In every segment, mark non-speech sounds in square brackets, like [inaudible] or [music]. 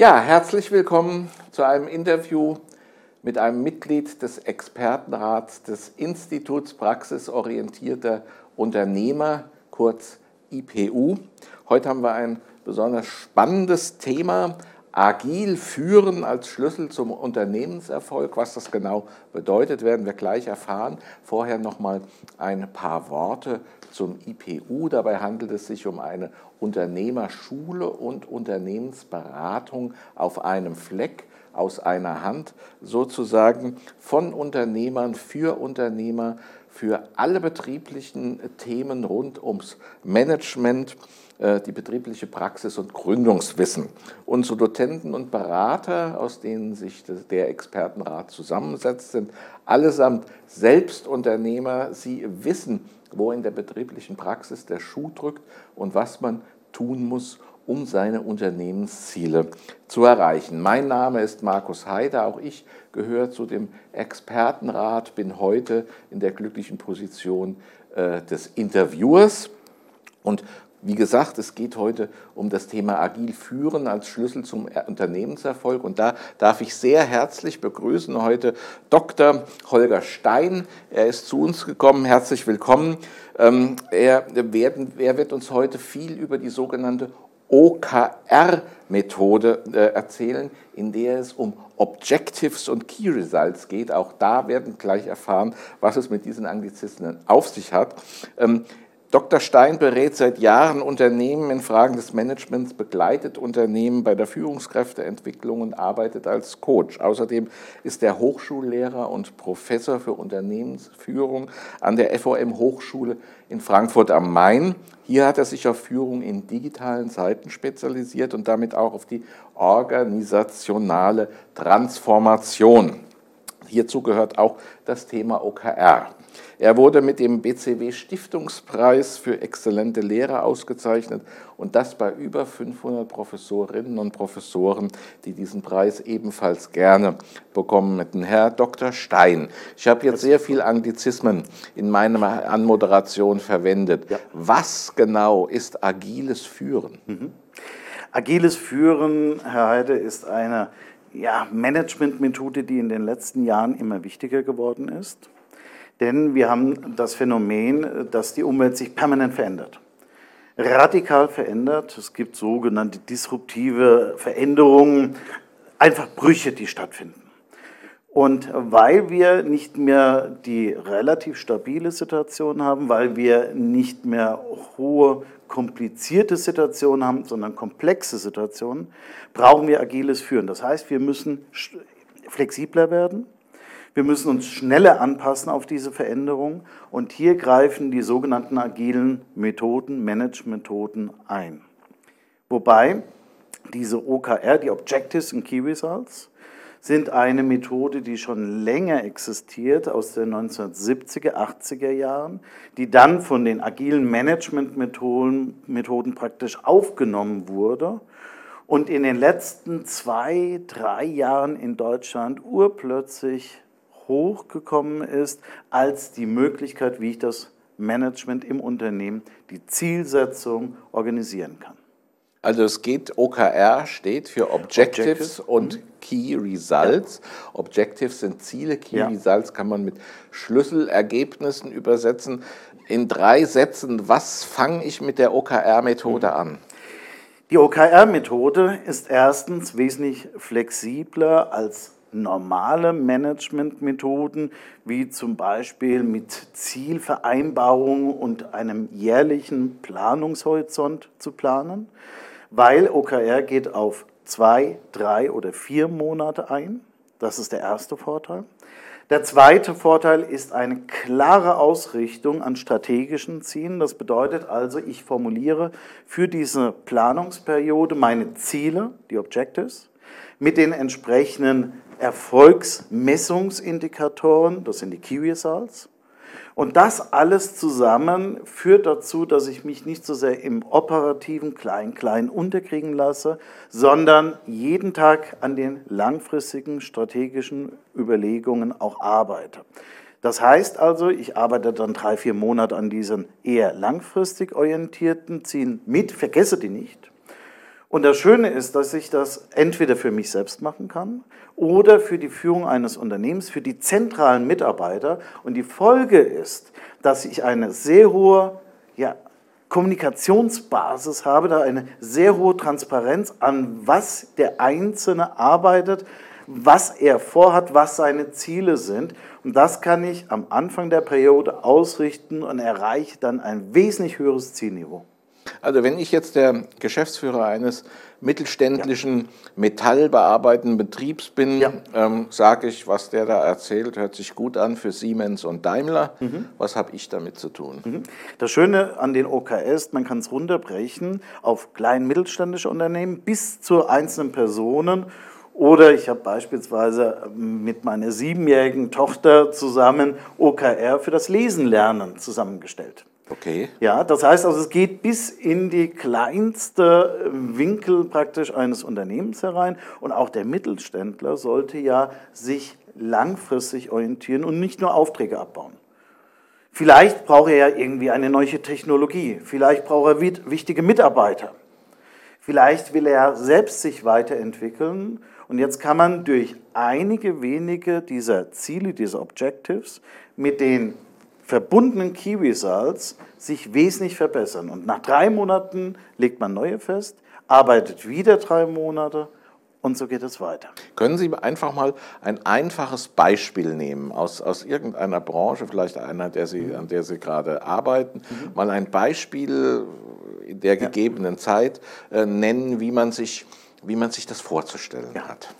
Ja, herzlich willkommen zu einem Interview mit einem Mitglied des Expertenrats des Instituts Praxisorientierter Unternehmer, kurz IPU. Heute haben wir ein besonders spannendes Thema, agil führen als Schlüssel zum Unternehmenserfolg. Was das genau bedeutet, werden wir gleich erfahren. Vorher noch mal ein paar Worte zum IPU. Dabei handelt es sich um eine Unternehmerschule und Unternehmensberatung auf einem Fleck aus einer Hand, sozusagen von Unternehmern für Unternehmer, für alle betrieblichen Themen rund ums Management, die betriebliche Praxis und Gründungswissen. Unsere Dozenten und Berater, aus denen sich der Expertenrat zusammensetzt, sind allesamt Selbstunternehmer. Sie wissen, wo in der betrieblichen Praxis der Schuh drückt und was man tun muss, um seine Unternehmensziele zu erreichen. Mein Name ist Markus Heider, auch ich gehöre zu dem Expertenrat, bin heute in der glücklichen Position äh, des Interviewers und wie gesagt, es geht heute um das Thema Agil führen als Schlüssel zum Unternehmenserfolg. Und da darf ich sehr herzlich begrüßen heute Dr. Holger Stein. Er ist zu uns gekommen. Herzlich willkommen. Ähm, er, werden, er wird uns heute viel über die sogenannte OKR-Methode äh, erzählen, in der es um Objectives und Key Results geht. Auch da werden gleich erfahren, was es mit diesen Anglizismen auf sich hat. Dr. Stein berät seit Jahren Unternehmen in Fragen des Managements, begleitet Unternehmen bei der Führungskräfteentwicklung und arbeitet als Coach. Außerdem ist er Hochschullehrer und Professor für Unternehmensführung an der FOM Hochschule in Frankfurt am Main. Hier hat er sich auf Führung in digitalen Zeiten spezialisiert und damit auch auf die organisationale Transformation. Hierzu gehört auch das Thema OKR. Er wurde mit dem BCW Stiftungspreis für exzellente Lehre ausgezeichnet und das bei über 500 Professorinnen und Professoren, die diesen Preis ebenfalls gerne bekommen hätten. Herr Dr. Stein, ich habe jetzt sehr viel Anglizismen in meiner Anmoderation verwendet. Ja. Was genau ist agiles Führen? Mhm. Agiles Führen, Herr Heide, ist eine ja, Managementmethode, die in den letzten Jahren immer wichtiger geworden ist. Denn wir haben das Phänomen, dass die Umwelt sich permanent verändert. Radikal verändert. Es gibt sogenannte disruptive Veränderungen, einfach Brüche, die stattfinden. Und weil wir nicht mehr die relativ stabile Situation haben, weil wir nicht mehr hohe, komplizierte Situationen haben, sondern komplexe Situationen, brauchen wir agiles Führen. Das heißt, wir müssen flexibler werden, wir müssen uns schneller anpassen auf diese Veränderung und hier greifen die sogenannten agilen Methoden, Management-Methoden ein. Wobei diese OKR, die Objectives and Key Results, sind eine Methode, die schon länger existiert, aus den 1970er, 80er Jahren, die dann von den agilen Management-Methoden Methoden praktisch aufgenommen wurde und in den letzten zwei, drei Jahren in Deutschland urplötzlich hochgekommen ist als die Möglichkeit, wie ich das Management im Unternehmen, die Zielsetzung organisieren kann. Also es geht, OKR steht für Objectives, Objectives. und mhm. Key Results. Ja. Objectives sind Ziele, Key ja. Results kann man mit Schlüsselergebnissen übersetzen. In drei Sätzen, was fange ich mit der OKR-Methode mhm. an? Die OKR-Methode ist erstens wesentlich flexibler als normale Managementmethoden, wie zum Beispiel mit Zielvereinbarung und einem jährlichen Planungshorizont zu planen, weil OKR geht auf zwei, drei oder vier Monate ein. Das ist der erste Vorteil. Der zweite Vorteil ist eine klare Ausrichtung an strategischen Zielen. Das bedeutet also, ich formuliere für diese Planungsperiode meine Ziele, die Objectives, mit den entsprechenden Erfolgsmessungsindikatoren, das sind die Key Results. Und das alles zusammen führt dazu, dass ich mich nicht so sehr im operativen Klein-Klein unterkriegen lasse, sondern jeden Tag an den langfristigen strategischen Überlegungen auch arbeite. Das heißt also, ich arbeite dann drei, vier Monate an diesen eher langfristig orientierten Zielen mit, vergesse die nicht Und das Schöne ist, dass ich das entweder für mich selbst machen kann oder für die Führung eines Unternehmens, für die zentralen Mitarbeiter. Und die Folge ist, dass ich eine sehr hohe ja, Kommunikationsbasis habe, da eine sehr hohe Transparenz an was der Einzelne arbeitet, was er vorhat, was seine Ziele sind. Und das kann ich am Anfang der Periode ausrichten und erreiche dann ein wesentlich höheres Zielniveau. Also wenn ich jetzt der Geschäftsführer eines mittelständischen metallbearbeitenden Betriebs bin, ja. ähm, sage ich, was der da erzählt, hört sich gut an für Siemens und Daimler. Mhm. Was habe ich damit zu tun? Mhm. Das Schöne an den OKS, man kann es runterbrechen auf klein mittelständische Unternehmen bis zu einzelnen Personen. Oder ich habe beispielsweise mit meiner siebenjährigen Tochter zusammen OKR für das Lesen lernen zusammengestellt. Okay. Ja, das heißt also, es geht bis in die kleinste Winkel praktisch eines Unternehmens herein. Und auch der Mittelständler sollte ja sich langfristig orientieren und nicht nur Aufträge abbauen. Vielleicht braucht er ja irgendwie eine neue Technologie. Vielleicht braucht er wichtige Mitarbeiter. Vielleicht will er selbst sich weiterentwickeln. Und jetzt kann man durch einige wenige dieser Ziele, dieser Objectives mit den verbundenen Key Results sich wesentlich verbessern. Und nach drei Monaten legt man neue fest, arbeitet wieder drei Monate und so geht es weiter. Können Sie einfach mal ein einfaches Beispiel nehmen aus, aus irgendeiner Branche, vielleicht einer, der Sie, mhm. an der Sie gerade arbeiten, mhm. mal ein Beispiel in der gegebenen ja. Zeit äh, nennen, wie man, sich, wie man sich das vorzustellen ja. hat?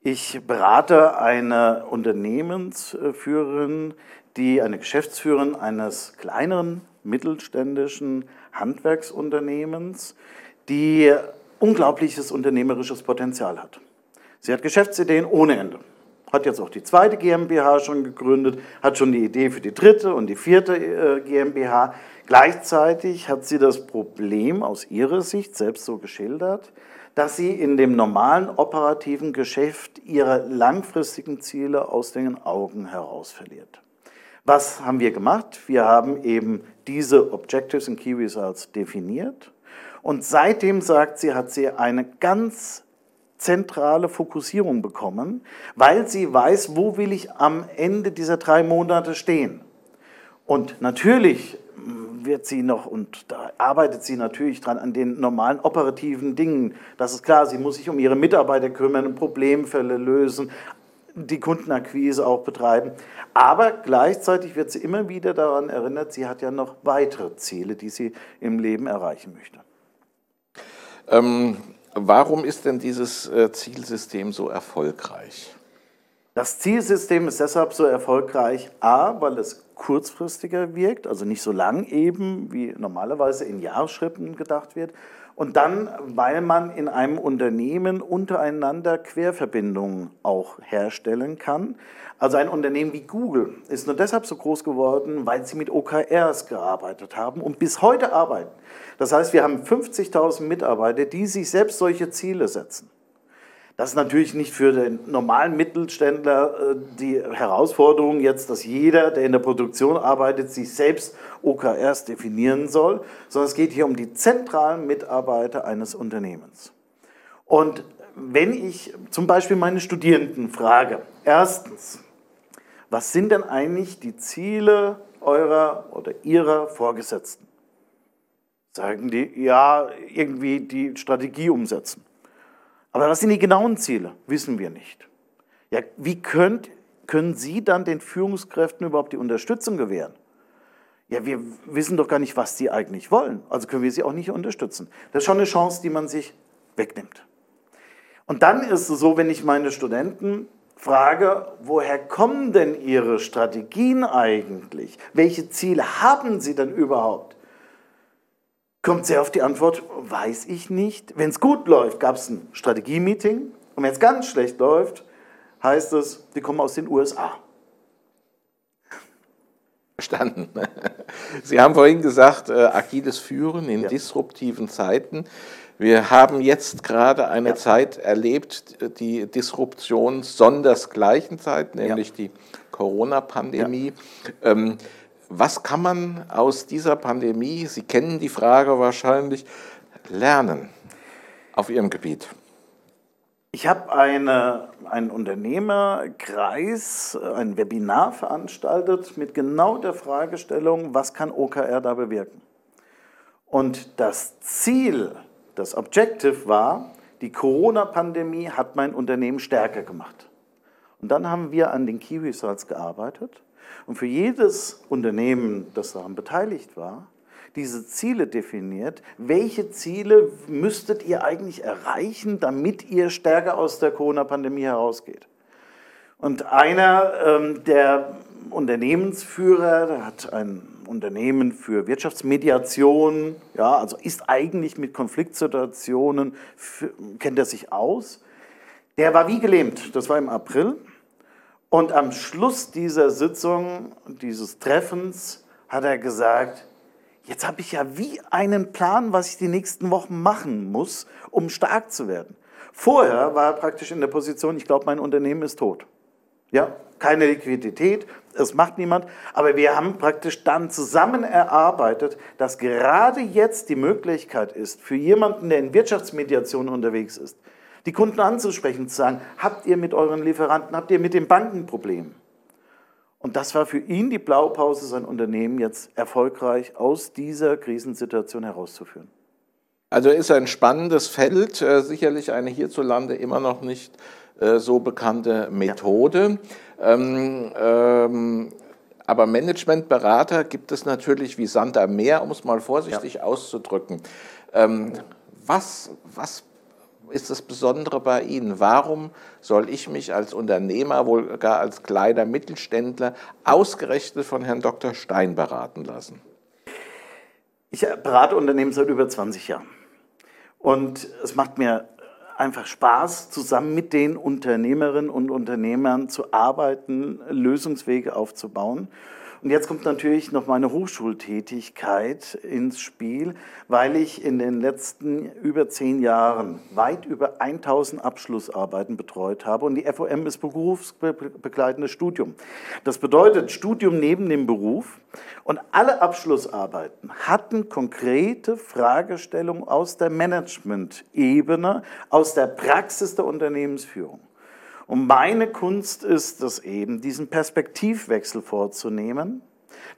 Ich berate eine Unternehmensführerin, die eine Geschäftsführerin eines kleineren mittelständischen Handwerksunternehmens, die unglaubliches unternehmerisches Potenzial hat. Sie hat Geschäftsideen ohne Ende. Hat jetzt auch die zweite GmbH schon gegründet, hat schon die Idee für die dritte und die vierte äh, GmbH. Gleichzeitig hat sie das Problem aus ihrer Sicht selbst so geschildert, dass sie in dem normalen operativen Geschäft ihre langfristigen Ziele aus den Augen heraus verliert. Was haben wir gemacht? Wir haben eben diese Objectives und Key Results definiert. Und seitdem, sagt sie, hat sie eine ganz zentrale Fokussierung bekommen, weil sie weiß, wo will ich am Ende dieser drei Monate stehen. Und natürlich wird sie noch, und da arbeitet sie natürlich dran, an den normalen operativen Dingen. Das ist klar, sie muss sich um ihre Mitarbeiter kümmern, Problemfälle lösen, die Kundenakquise auch betreiben. Aber gleichzeitig wird sie immer wieder daran erinnert, sie hat ja noch weitere Ziele, die sie im Leben erreichen möchte. Ähm, warum ist denn dieses äh, Zielsystem so erfolgreich? Das Zielsystem ist deshalb so erfolgreich, a, weil es kurzfristiger wirkt, also nicht so lang eben, wie normalerweise in Jahresschritten gedacht wird, und dann, weil man in einem Unternehmen untereinander Querverbindungen auch herstellen kann. Also ein Unternehmen wie Google ist nur deshalb so groß geworden, weil sie mit OKRs gearbeitet haben und bis heute arbeiten. Das heißt, wir haben 50.000 Mitarbeiter, die sich selbst solche Ziele setzen. Das ist natürlich nicht für den normalen Mittelständler äh, die Herausforderung jetzt, dass jeder, der in der Produktion arbeitet, sich selbst OKRs definieren soll, sondern es geht hier um die zentralen Mitarbeiter eines Unternehmens. Und wenn ich zum Beispiel meine Studierenden frage, erstens, was sind denn eigentlich die Ziele eurer oder ihrer Vorgesetzten? Sagen die, ja, irgendwie die Strategie umsetzen. Aber was sind die genauen Ziele? Wissen wir nicht. Ja, wie könnt, können Sie dann den Führungskräften überhaupt die Unterstützung gewähren? Ja, wir wissen doch gar nicht, was sie eigentlich wollen. Also können wir sie auch nicht unterstützen. Das ist schon eine Chance, die man sich wegnimmt. Und dann ist es so, wenn ich meine Studenten frage, woher kommen denn ihre Strategien eigentlich? Welche Ziele haben sie denn überhaupt? Kommt sehr auf die Antwort, weiß ich nicht. Wenn es gut läuft, gab es ein Strategie-Meeting. Und wenn es ganz schlecht läuft, heißt es, die kommen aus den USA. Verstanden. [laughs] Sie haben vorhin gesagt, äh, agiles Führen in ja. disruptiven Zeiten. Wir haben jetzt gerade eine ja. Zeit erlebt, die Disruption sondersgleichen Zeit, nämlich ja. die Corona-Pandemie. Ähm, was kann man aus dieser Pandemie, Sie kennen die Frage wahrscheinlich, lernen? auf Ihrem Gebiet? Ich habe eine, einen Unternehmerkreis, ein Webinar veranstaltet mit genau der Fragestellung, was kann OKR da bewirken? Und das Ziel, das Objective war, die Corona-Pandemie hat mein Unternehmen stärker gemacht. Und dann haben wir an den Key Results gearbeitet. Und für jedes Unternehmen, das daran beteiligt war, diese Ziele definiert. Welche Ziele müsstet ihr eigentlich erreichen, damit ihr stärker aus der Corona-Pandemie herausgeht? Und einer ähm, der Unternehmensführer, der hat ein Unternehmen für Wirtschaftsmediation, ja, also ist eigentlich mit Konfliktsituationen, kennt er sich aus. Der war wie gelähmt, das war im April. Und am Schluss dieser Sitzung, dieses Treffens, hat er gesagt, jetzt habe ich ja wie einen Plan, was ich die nächsten Wochen machen muss, um stark zu werden. Vorher war er praktisch in der Position, ich glaube, mein Unternehmen ist tot. Ja, keine Liquidität, es macht niemand. Aber wir haben praktisch dann zusammen erarbeitet, dass gerade jetzt die Möglichkeit ist, für jemanden, der in Wirtschaftsmediation unterwegs ist, die Kunden anzusprechen, zu sagen, habt ihr mit euren Lieferanten, habt ihr mit den Banken Probleme? Und das war für ihn die Blaupause, sein Unternehmen jetzt erfolgreich aus dieser Krisensituation herauszuführen. Also ist ein spannendes Feld, äh, sicherlich eine hierzulande immer noch nicht äh, so bekannte Methode. Ja. Ähm, ähm, aber Managementberater gibt es natürlich wie Sand am Meer, um es mal vorsichtig ja. auszudrücken. Ähm, was, was ist das Besondere bei Ihnen? Warum soll ich mich als Unternehmer, wohl gar als kleiner Mittelständler, ausgerechnet von Herrn Dr. Stein beraten lassen? Ich berate Unternehmen seit über 20 Jahren. Und es macht mir einfach Spaß, zusammen mit den Unternehmerinnen und Unternehmern zu arbeiten, Lösungswege aufzubauen. Und jetzt kommt natürlich noch meine Hochschultätigkeit ins Spiel, weil ich in den letzten über zehn Jahren weit über 1000 Abschlussarbeiten betreut habe. Und die FOM ist berufsbegleitendes Studium. Das bedeutet Studium neben dem Beruf. Und alle Abschlussarbeiten hatten konkrete Fragestellungen aus der Management-Ebene, aus der Praxis der Unternehmensführung. Und meine Kunst ist es eben, diesen Perspektivwechsel vorzunehmen.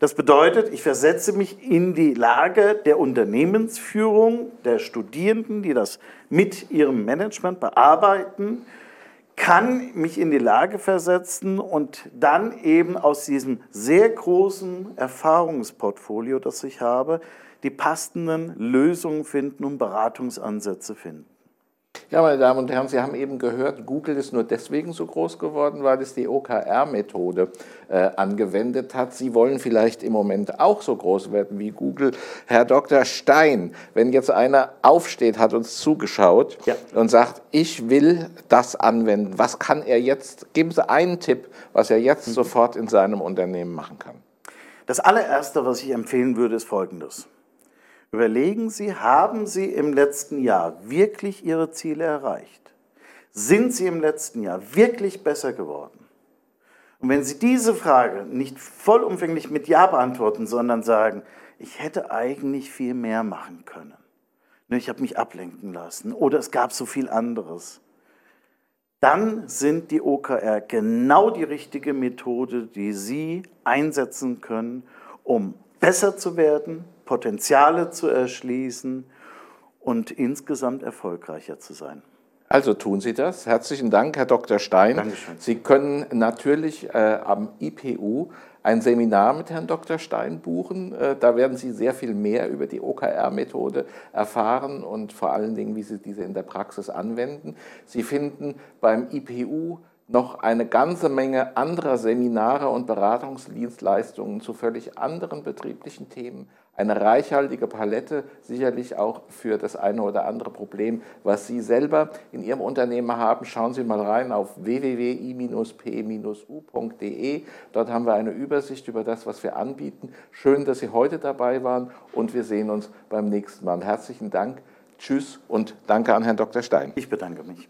Das bedeutet, ich versetze mich in die Lage der Unternehmensführung, der Studierenden, die das mit ihrem Management bearbeiten, kann mich in die Lage versetzen und dann eben aus diesem sehr großen Erfahrungsportfolio, das ich habe, die passenden Lösungen finden und Beratungsansätze finden. Ja, meine Damen und Herren, Sie haben eben gehört, Google ist nur deswegen so groß geworden, weil es die OKR-Methode äh, angewendet hat. Sie wollen vielleicht im Moment auch so groß werden wie Google. Herr Dr. Stein, wenn jetzt einer aufsteht, hat uns zugeschaut ja. und sagt, ich will das anwenden, was kann er jetzt? Geben Sie einen Tipp, was er jetzt mhm. sofort in seinem Unternehmen machen kann. Das allererste, was ich empfehlen würde, ist Folgendes. Überlegen Sie, haben Sie im letzten Jahr wirklich Ihre Ziele erreicht? Sind Sie im letzten Jahr wirklich besser geworden? Und wenn Sie diese Frage nicht vollumfänglich mit Ja beantworten, sondern sagen, ich hätte eigentlich viel mehr machen können. Ne, ich habe mich ablenken lassen oder es gab so viel anderes. Dann sind die OKR genau die richtige Methode, die Sie einsetzen können, um besser zu werden, Potenziale zu erschließen und insgesamt erfolgreicher zu sein. Also tun Sie das. Herzlichen Dank, Herr Dr. Stein. Dankeschön. Sie können natürlich äh, am IPU ein Seminar mit Herrn Dr. Stein buchen. Äh, da werden Sie sehr viel mehr über die OKR-Methode erfahren und vor allen Dingen, wie Sie diese in der Praxis anwenden. Sie finden beim IPU noch eine ganze Menge anderer Seminare und Beratungsdienstleistungen zu völlig anderen betrieblichen Themen. Eine reichhaltige Palette, sicherlich auch für das eine oder andere Problem, was Sie selber in Ihrem Unternehmen haben. Schauen Sie mal rein auf www.i-p-u.de. Dort haben wir eine Übersicht über das, was wir anbieten. Schön, dass Sie heute dabei waren und wir sehen uns beim nächsten Mal. Herzlichen Dank. Tschüss und danke an Herrn Dr. Stein. Ich bedanke mich.